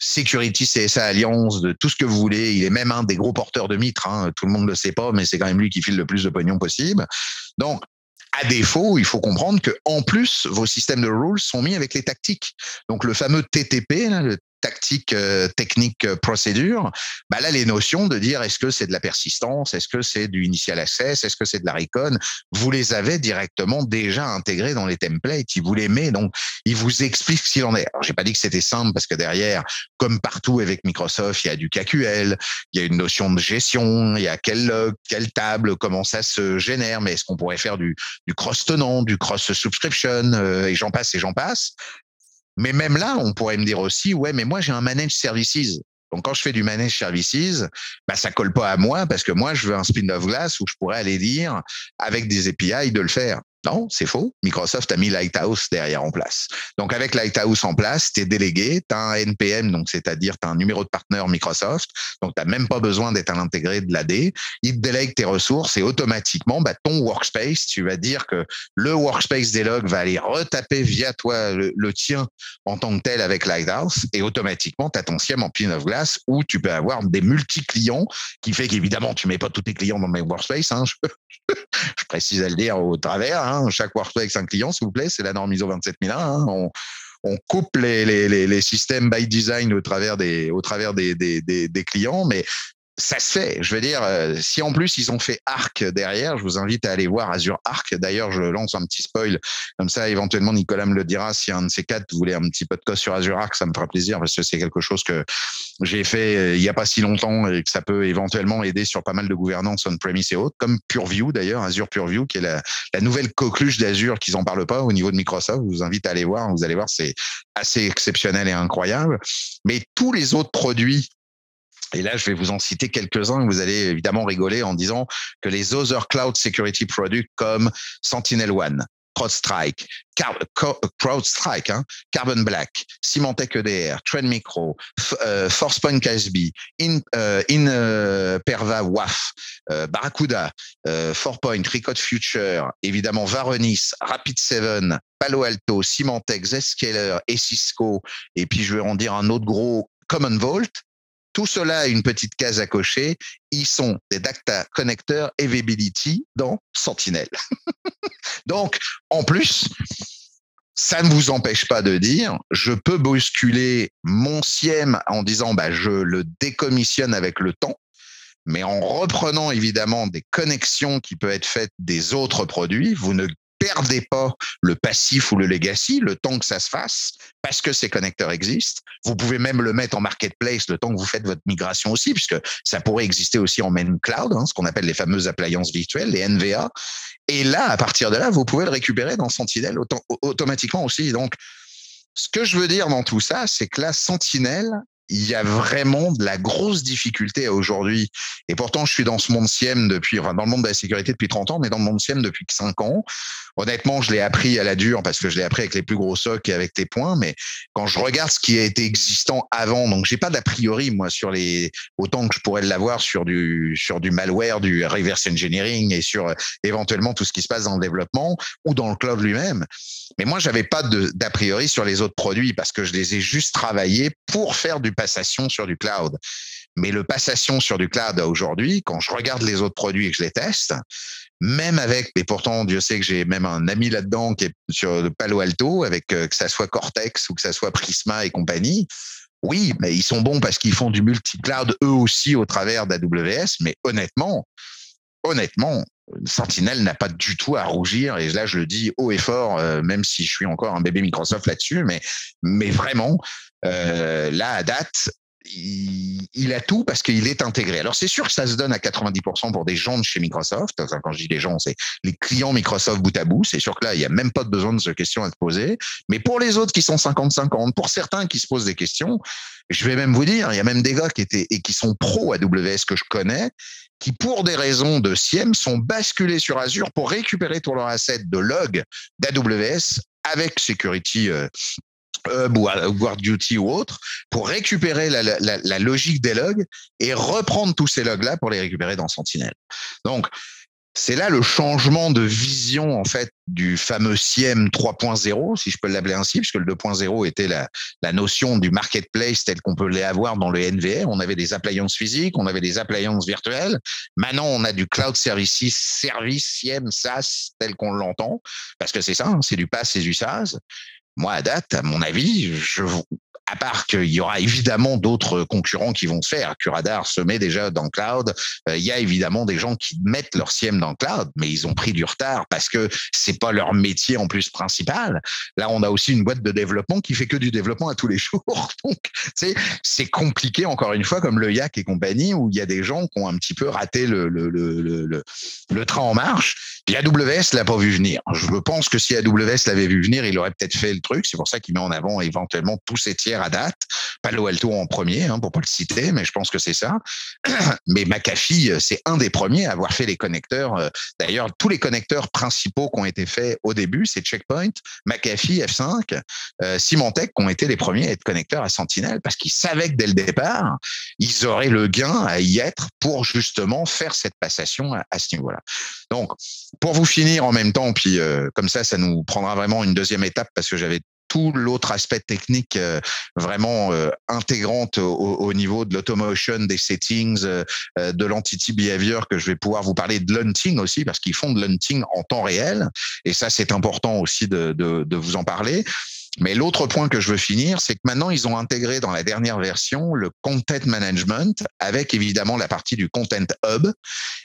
Speaker 2: Security CSA Alliance, de tout ce que vous voulez. Il est même un des gros porteurs de mitre. Hein. Tout le monde ne le sait pas, mais c'est quand même lui qui file le plus de pognon possible. Donc, à défaut, il faut comprendre que en plus, vos systèmes de rules sont mis avec les tactiques. Donc, le fameux TTP, le tactique, euh, technique, euh, procédure, bah là, les notions de dire est-ce que c'est de la persistance, est-ce que c'est du initial access, est-ce que c'est de la recon, vous les avez directement déjà intégrés dans les templates, ils vous les met, donc ils vous expliquent ce qu'il en est. Alors, j'ai pas dit que c'était simple parce que derrière, comme partout avec Microsoft, il y a du KQL, il y a une notion de gestion, il y a quelle log, quelle table, comment ça se génère, mais est-ce qu'on pourrait faire du, du cross-tenant, du cross-subscription, euh, et j'en passe et j'en passe. Mais même là, on pourrait me dire aussi, ouais, mais moi j'ai un managed services. Donc quand je fais du managed services, bah ça colle pas à moi parce que moi je veux un spin of glass où je pourrais aller dire avec des API de le faire. Non, c'est faux. Microsoft a mis Lighthouse derrière en place. Donc, avec Lighthouse en place, tu es délégué, tu as un NPM, donc c'est-à-dire tu as un numéro de partenaire Microsoft, donc tu n'as même pas besoin d'être à l'intégré de l'AD. Il te délègue tes ressources et automatiquement, bah, ton workspace, tu vas dire que le workspace des logs va aller retaper via toi le, tien en tant que tel avec Lighthouse et automatiquement, tu as ton SIEM en pin of glass où tu peux avoir des multi-clients qui fait qu'évidemment, tu mets pas tous tes clients dans mes workspace. Hein, [LAUGHS] je, précise à le dire au travers. Hein, chaque workspace un client, s'il vous plaît. C'est la norme ISO 27001. Hein, on, on coupe les, les, les, systèmes by design au travers des, au travers des, des, des clients, mais ça fait. Je veux dire, euh, si en plus ils ont fait Arc derrière, je vous invite à aller voir Azure Arc. D'ailleurs, je lance un petit spoil. Comme ça, éventuellement, Nicolas me le dira. Si un de ces quatre voulait un petit podcast sur Azure Arc, ça me fera plaisir parce que c'est quelque chose que j'ai fait euh, il n'y a pas si longtemps et que ça peut éventuellement aider sur pas mal de gouvernance on-premise et autres, comme Pureview d'ailleurs, Azure Pureview, qui est la, la nouvelle coqueluche d'Azure qu'ils en parlent pas au niveau de Microsoft. Je vous invite à aller voir. Vous allez voir, c'est assez exceptionnel et incroyable. Mais tous les autres produits et là, je vais vous en citer quelques-uns. Vous allez évidemment rigoler en disant que les other cloud security products comme Sentinel One, CrowdStrike, CrowdStrike, hein, Carbon Black, Symantec EDR, Trend Micro, euh, ForcePoint KSB, In, euh, euh, Perva WAF, Barracuda, FourPoint, Record Future, évidemment Varonis, Rapid7, Palo Alto, Symantec, Zscaler et Cisco. Et puis je vais en dire un autre gros Common Vault tout cela a une petite case à cocher. Ils sont des data connecteurs availability dans Sentinel. [LAUGHS] Donc, en plus, ça ne vous empêche pas de dire, je peux bousculer mon SIEM en disant, bah, je le décommissionne avec le temps, mais en reprenant évidemment des connexions qui peuvent être faites des autres produits, vous ne perdez pas le passif ou le legacy le temps que ça se fasse parce que ces connecteurs existent. Vous pouvez même le mettre en marketplace le temps que vous faites votre migration aussi, puisque ça pourrait exister aussi en main cloud, hein, ce qu'on appelle les fameuses appliances virtuelles, les NVA. Et là, à partir de là, vous pouvez le récupérer dans Sentinel automatiquement aussi. Donc, ce que je veux dire dans tout ça, c'est que la Sentinel, il y a vraiment de la grosse difficulté aujourd'hui. Et pourtant, je suis dans ce monde SIEM depuis, enfin, dans le monde de la sécurité depuis 30 ans, mais dans le monde SIEM depuis 5 ans. Honnêtement, je l'ai appris à la dure parce que je l'ai appris avec les plus gros socs et avec tes points. Mais quand je regarde ce qui a été existant avant, donc j'ai pas d'a priori, moi, sur les, autant que je pourrais l'avoir sur du, sur du malware, du reverse engineering et sur éventuellement tout ce qui se passe dans le développement ou dans le cloud lui-même. Mais moi, j'avais pas d'a priori sur les autres produits parce que je les ai juste travaillés pour faire du passation sur du cloud. Mais le passation sur du cloud aujourd'hui, quand je regarde les autres produits et que je les teste, même avec, et pourtant Dieu sait que j'ai même un ami là-dedans qui est sur Palo Alto, avec euh, que ça soit Cortex ou que ça soit Prisma et compagnie, oui, mais ils sont bons parce qu'ils font du multi-cloud eux aussi au travers d'AWS, mais honnêtement, honnêtement, Sentinel n'a pas du tout à rougir, et là je le dis haut et fort, euh, même si je suis encore un bébé Microsoft là-dessus, mais, mais vraiment, euh, là à date, il, a tout parce qu'il est intégré. Alors c'est sûr que ça se donne à 90% pour des gens de chez Microsoft. quand je dis les gens, c'est les clients Microsoft bout à bout. C'est sûr que là, il n'y a même pas de besoin de ce question à te poser. Mais pour les autres qui sont 50-50, pour certains qui se posent des questions, je vais même vous dire, il y a même des gars qui étaient et qui sont pro AWS que je connais, qui pour des raisons de SIEM sont basculés sur Azure pour récupérer tout leur asset de log d'AWS avec Security euh, Hub ou Duty ou autre pour récupérer la, logique des logs et reprendre tous ces logs là pour les récupérer dans Sentinel. Donc c'est là le changement de vision en fait du fameux SIEM 3.0, si je peux l'appeler ainsi, puisque le 2.0 était la, notion du marketplace tel qu'on peut les avoir dans le NVR. On avait des appliances physiques, on avait des appliances virtuelles. Maintenant, on a du cloud services, service SIEM, SaaS tel qu'on l'entend, parce que c'est ça, hein, c'est du pass et du SaaS moi, à date, à mon avis, à part qu'il y aura évidemment d'autres concurrents qui vont se faire. Curadar se met déjà dans le cloud. Euh, il y a évidemment des gens qui mettent leur SIEM dans le cloud, mais ils ont pris du retard parce que c'est pas leur métier en plus principal. Là, on a aussi une boîte de développement qui fait que du développement à tous les [LAUGHS] jours. Donc, c'est compliqué encore une fois, comme le YAC et compagnie, où il y a des gens qui ont un petit peu raté le train en marche. Puis AWS l'a pas vu venir. Je pense que si AWS l'avait vu venir, il aurait peut-être fait le truc. C'est pour ça qu'il met en avant éventuellement tous ces tiers à date. Palo Alto en premier, hein, pour pas le citer, mais je pense que c'est ça. [CLEARS THROAT] Mais McAfee, euh, c'est un des premiers à avoir fait les connecteurs. Euh, d'ailleurs, tous les connecteurs principaux qui ont été faits au début, c'est Checkpoint, McAfee, F5, euh, Symantec qui ont été les premiers à être connecteurs à Sentinel parce qu'ils savaient que dès le départ, ils auraient le gain à y être pour justement faire cette passation à, ce niveau-là. Donc, pour vous finir en même temps, puis comme ça, ça nous prendra vraiment une deuxième étape parce que j'avais tout l'autre aspect technique euh, vraiment euh, intégrante au, niveau de l'automation, des settings, euh, de l'entity behavior que je vais pouvoir vous parler de l'hunting aussi parce qu'ils font de l'hunting en temps réel et ça c'est important aussi de, de, de vous en parler. Mais l'autre point que je veux finir, c'est que maintenant, ils ont intégré dans la dernière version le content management avec évidemment la partie du content hub.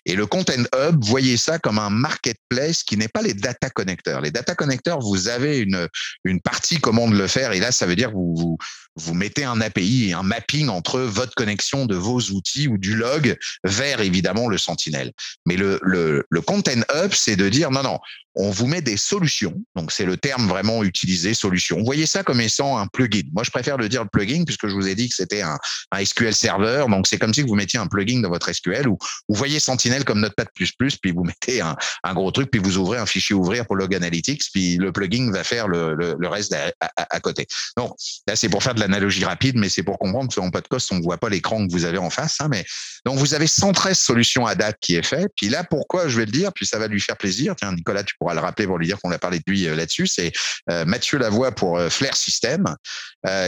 Speaker 2: Et le content hub, voyez ça comme un marketplace qui n'est pas les data connecteurs. Les data connecteurs, vous avez une, une partie comment de le faire. Et là, ça veut dire que vous, vous, vous mettez un API et un mapping entre votre connexion de vos outils ou du log vers évidemment le Sentinel. Mais le, le, le content hub, c'est de dire non, non, on vous met des solutions. Donc, c'est le terme vraiment utilisé, solution. Vous voyez ça comme étant un plugin. Moi, je préfère le dire le plugin puisque je vous ai dit que c'était un, SQL serveur. Donc, c'est comme si vous mettiez un plugin dans votre SQL ou vous voyez Sentinel comme Notepad++, puis vous mettez un, gros truc, puis vous ouvrez un fichier ouvrir pour Log Analytics, puis le plugin va faire le, reste à, à, côté. Donc, là, c'est pour faire de l'analogie rapide, mais c'est pour comprendre que en podcast, on ne voit pas l'écran que vous avez en face. Hein, mais donc, vous avez 113 solutions à date qui est fait. Puis là, pourquoi je vais le dire, puis ça va lui faire plaisir. Tiens, Nicolas, tu pourras le rappeler pour lui dire qu'on a parlé de lui euh, là-dessus. C'est euh, Mathieu Lavoie pour euh, Flair System,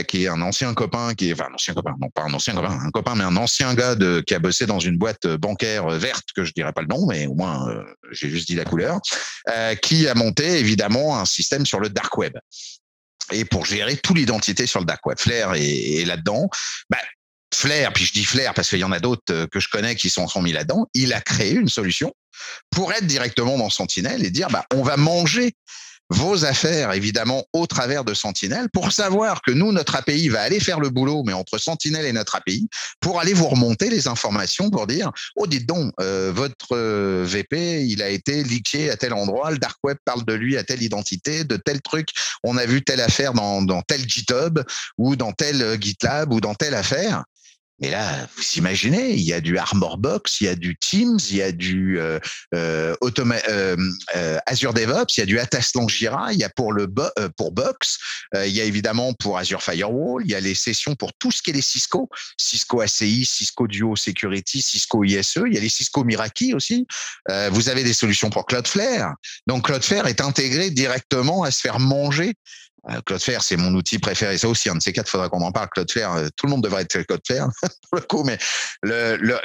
Speaker 2: qui est un ancien copain, qui est enfin un ancien copain, non pas un ancien copain, un copain, mais un ancien gars de, qui a bossé dans une boîte bancaire verte que je dirais pas le nom, mais au moins j'ai juste dit la couleur, qui a monté évidemment un système sur le dark web et pour gérer toute l'identité sur le dark web. Flair est, là-dedans. Bah, Flair, puis je dis Flair parce qu'il y en a d'autres que je connais qui sont, mis là-dedans, il a créé une solution pour être directement dans Sentinel et dire bah, on va manger vos affaires, évidemment, au travers de Sentinel, pour savoir que nous, notre API va aller faire le boulot, mais entre Sentinel et notre API, pour aller vous remonter les informations pour dire, oh, dites donc, euh, votre euh, VP, il a été leaké à tel endroit, le dark web parle de lui à telle identité, de tel truc, on a vu telle affaire dans, tel GitHub ou dans tel euh, GitLab ou dans telle affaire. Mais là, vous imaginez, il y a du Armor Box, il y a du Teams, il y a du euh, euh, euh, Azure DevOps, il y a du Atlas Jira, il y a pour le pour Box, il y a évidemment pour Azure Firewall, il y a les sessions pour tout ce qui est les Cisco, Cisco ACI, Cisco Duo Security, Cisco ISE, il y a les Cisco Meraki aussi. vous avez des solutions pour Cloudflare. Donc Cloudflare est intégré directement à se faire manger Cloudflare, c'est mon outil préféré. Ça aussi, un de ces quatre, faudra qu'on en parle. Cloudflare, euh, tout le monde devrait être Cloudflare [LAUGHS] pour le coup, mais le, le,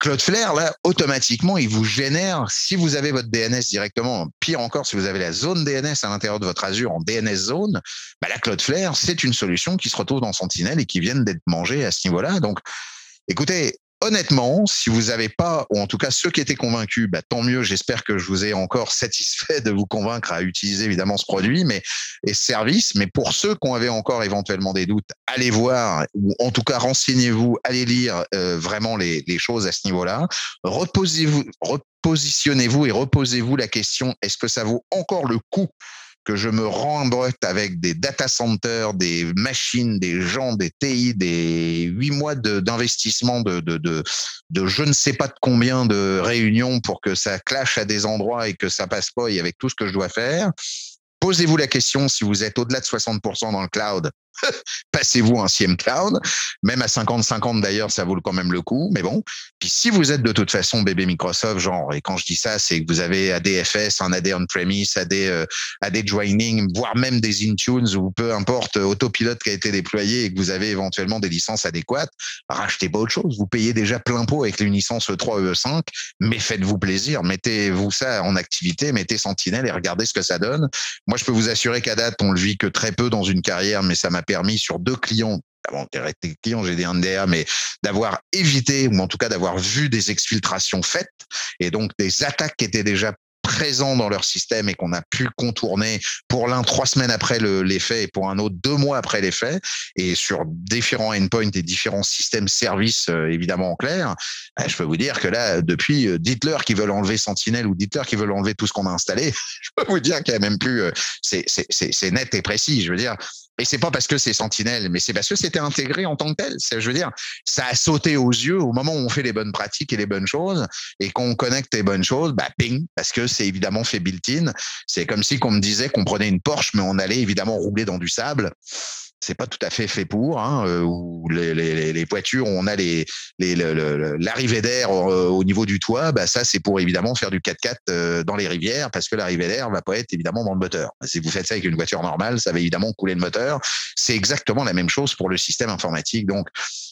Speaker 2: Cloudflare, là, automatiquement, il vous génère, si vous avez votre DNS directement, pire encore, si vous avez la zone DNS à l'intérieur de votre Azure en DNS zone, bah, la Cloudflare, c'est une solution qui se retrouve dans Sentinel et qui vient d'être mangée à ce niveau-là. Donc, écoutez, honnêtement, si vous n'avez pas, ou en tout cas ceux qui étaient convaincus, bah, tant mieux. J'espère que je vous ai encore satisfait de vous convaincre à utiliser évidemment ce produit, et ce service. Mais pour ceux qui avaient encore éventuellement des doutes, allez voir ou en tout cas renseignez-vous, allez lire euh, vraiment les, les, choses à ce niveau-là. Repositionnez-vous et reposez-vous la question est-ce que ça vaut encore le coup que je me remboîte avec des data centers, des machines, des gens, des TI, des huit mois d'investissement de, de, je ne sais pas de combien de réunions pour que ça clash à des endroits et que ça passe pas et avec tout ce que je dois faire. Posez-vous la question si vous êtes au-delà de 60% dans le cloud, [LAUGHS] passez-vous un CM Cloud. Même à 50-50 d'ailleurs, ça vaut quand même le coup. Mais bon. Puis si vous êtes de toute façon bébé Microsoft, genre, et quand je dis ça, c'est que vous avez ADFS, un AD on-premise, AD, euh, AD joining, voire même des Intunes ou peu importe, autopilote qui a été déployé et que vous avez éventuellement des licences adéquates, rachetez pas autre chose. Vous payez déjà plein pot avec une licence E3, E5, mais faites-vous plaisir. Mettez-vous ça en activité, mettez Sentinel et regardez ce que ça donne. Moi, je peux vous assurer qu'à date, on le vit que très peu dans une carrière, mais ça m'a permis sur deux clients. Avant des clients, j'ai des NDA, mais d'avoir évité, ou en tout cas d'avoir vu des exfiltrations faites, et donc des attaques qui étaient déjà présents dans leur système et qu'on a pu contourner pour l'un trois semaines après l'effet et pour un autre deux mois après l'effet et sur différents endpoints et différents systèmes services euh, évidemment en clair, bah, je peux vous dire que là depuis euh, dites-leur qu'ils veulent enlever Sentinel ou dites-leur qu'ils veulent enlever tout ce qu'on a installé, [LAUGHS] je peux vous dire qu'il y a même plus euh, c'est net et précis, je veux dire et c'est pas parce que c'est Sentinelle, mais c'est parce que c'était intégré en tant que tel. Je veux dire, ça a sauté aux yeux au moment où on fait les bonnes pratiques et les bonnes choses et qu'on connecte les bonnes choses, bah ping, parce que c'est évidemment fait built-in. C'est comme si qu'on me disait qu'on prenait une Porsche, mais on allait évidemment rouler dans du sable c'est pas tout à fait fait pour. Hein, euh, où les, les, les, voitures, on a l'arrivée d'air euh, au, niveau du toit. Bah ça, c'est pour évidemment faire du 4x4 euh, dans les rivières, parce que l'arrivée d'air va pas être évidemment dans le moteur. Si vous faites ça avec une voiture normale, ça va évidemment couler le moteur. C'est exactement la même chose pour le système informatique. Donc,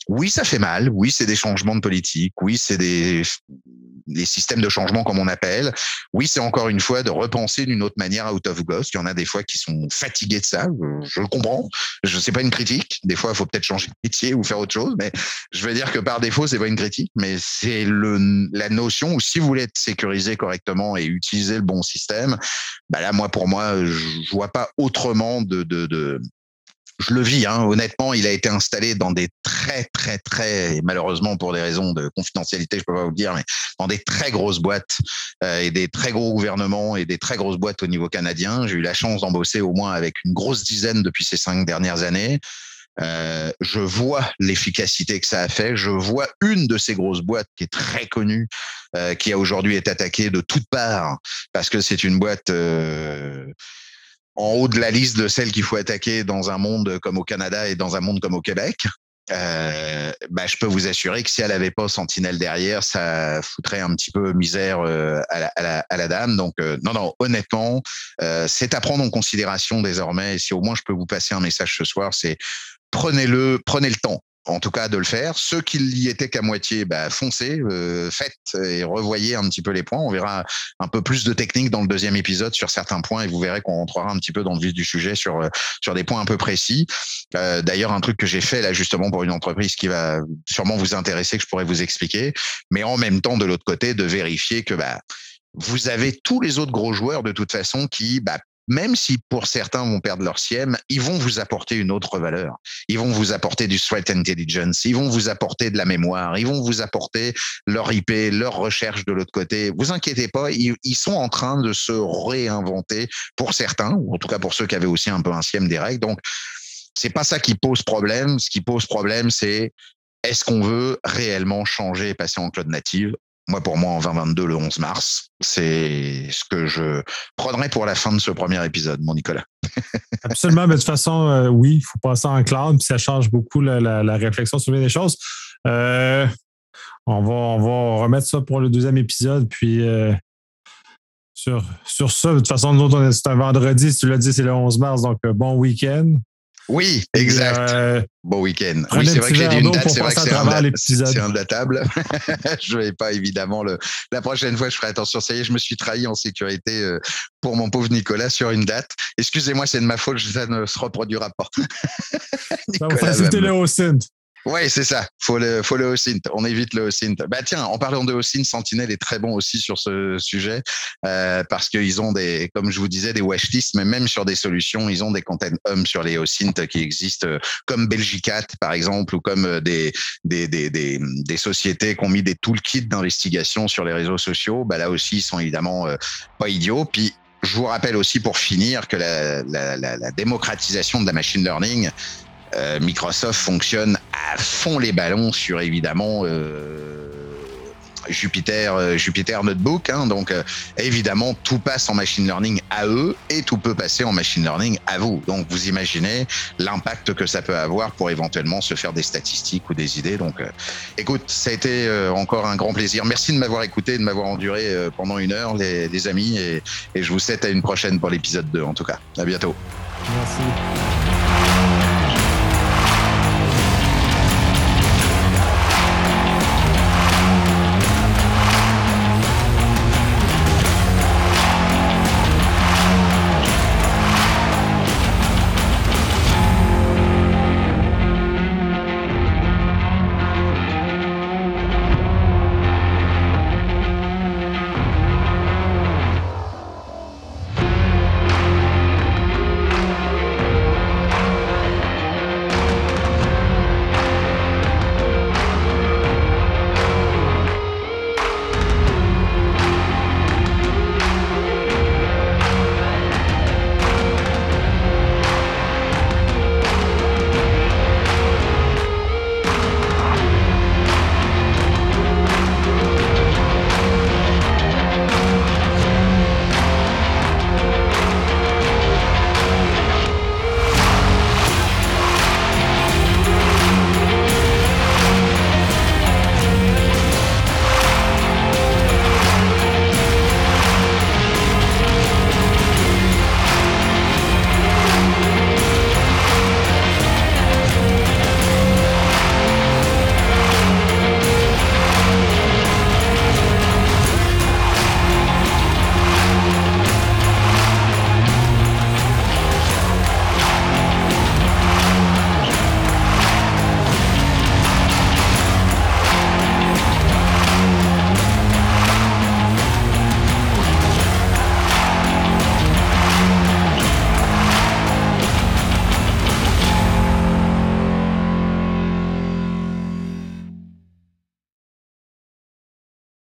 Speaker 2: oui, ça fait mal. Oui, c'est des changements de politique. Oui, c'est des systèmes de changement comme on appelle. Oui, c'est encore une fois de repenser d'une autre manière out of box. Il y en a des fois qui sont fatigués de ça. Je, le comprends. Je sais pas une critique. Des fois, il faut peut-être changer de métier ou faire autre chose. Mais je veux dire que par défaut, c'est pas une critique, mais c'est le la notion où si vous voulez être sécurisé correctement et utiliser le bon système, bah là, moi, pour moi, je vois pas autrement de, de, de je le vis, hein, honnêtement, il a été installé dans des très, très, très, malheureusement pour des raisons de confidentialité, je peux pas vous le dire, mais dans des très grosses boîtes euh, et des très gros gouvernements et des très grosses boîtes au niveau canadien. J'ai eu la chance d'embosser au moins avec une grosse dizaine depuis ces cinq dernières années. Euh, je vois l'efficacité que ça a fait. Je vois une de ces grosses boîtes qui est très connue, euh, qui a aujourd'hui été attaquée de toutes parts parce que c'est une boîte euh, en haut de la liste de celles qu'il faut attaquer dans un monde comme au Canada et dans un monde comme au Québec. Euh, bah, je peux vous assurer que si elle avait pas Sentinelle derrière, ça foutrait un petit peu misère euh, à, la, à, la, à, la, dame. Donc, euh, non, non, honnêtement, euh, c'est à prendre en considération désormais. Et si au moins je peux vous passer un message ce soir, c'est prenez-le, prenez le temps en tout cas de le faire. Ceux qui y étaient qu'à moitié, bah, foncez, euh, faites et revoyez un petit peu les points. On verra un peu plus de technique dans le deuxième épisode sur certains points et vous verrez qu'on rentrera un petit peu dans le vif du sujet sur euh, sur des points un peu précis. Euh, D'ailleurs, un truc que j'ai fait là justement pour une entreprise qui va sûrement vous intéresser, que je pourrais vous expliquer, mais en même temps de l'autre côté de vérifier que bah vous avez tous les autres gros joueurs de toute façon qui bah, même si pour certains vont perdre leur SIEM, ils vont vous apporter une autre valeur. Ils vont vous apporter du threat intelligence, ils vont vous apporter de la mémoire, ils vont vous apporter leur IP, leur recherche de l'autre côté. Vous inquiétez pas, ils, sont en train de se réinventer pour certains, ou en tout cas pour ceux qui avaient aussi un peu un SIEM direct. Donc, c'est pas ça qui pose problème. Ce qui pose problème, c'est est-ce qu'on veut réellement changer et passer en cloud native moi, pour moi, en 2022, le 11 mars, c'est ce que je prendrai pour la fin de ce premier épisode, mon Nicolas. [LAUGHS]
Speaker 1: Absolument, mais de toute façon, euh, oui, il faut passer en cloud, puis ça change beaucoup la, réflexion sur les choses. Euh, on, va, on va remettre ça pour le deuxième épisode, puis euh, sur, sur ça, de toute façon, nous, c'est un vendredi, si tu l'as dit, c'est le 11 mars, donc bon week-end.
Speaker 2: Oui, exact. Euh, bon week-end. Oui, c'est vrai que j'ai dit une date, c'est vrai que c'est [LAUGHS] je vais pas évidemment le. La prochaine fois, je ferai attention. Ça y est, je me suis trahi en sécurité euh, pour mon pauvre Nicolas sur une date. Excusez-moi, c'est de ma faute, ça ne se reproduira pas. [LAUGHS]
Speaker 1: Ça va faciliter le
Speaker 2: Ouais, c'est ça. Faut le, faut le OSINT. On évite le OSINT. Bah tiens, en parlant de OSINT, Sentinel est très bon aussi sur ce sujet euh, parce qu'ils ont des, comme je vous disais, des washlists, mais même sur des solutions, ils ont des content hum sur les OSINT qui existent, euh, comme Belgicat par exemple, ou comme euh, des des, des, des, des sociétés qui ont mis des toolkits d'investigation sur les réseaux sociaux. Bah là aussi, ils sont évidemment euh, pas idiots. Puis je vous rappelle aussi pour finir que la, la, la, la démocratisation de la machine learning euh, Microsoft fonctionne à fond les ballons sur évidemment euh, Jupiter, euh, Jupiter Notebook. Hein, donc évidemment, tout passe en machine learning à eux et tout peut passer en machine learning à vous. Donc vous imaginez l'impact que ça peut avoir pour éventuellement se faire des statistiques ou des idées. Donc écoute, ça a été encore un grand plaisir. Merci de m'avoir écouté, de m'avoir enduré pendant une heure, les, amis, et, et je vous souhaite à une prochaine pour l'épisode 2 en tout cas. À bientôt.
Speaker 1: Merci.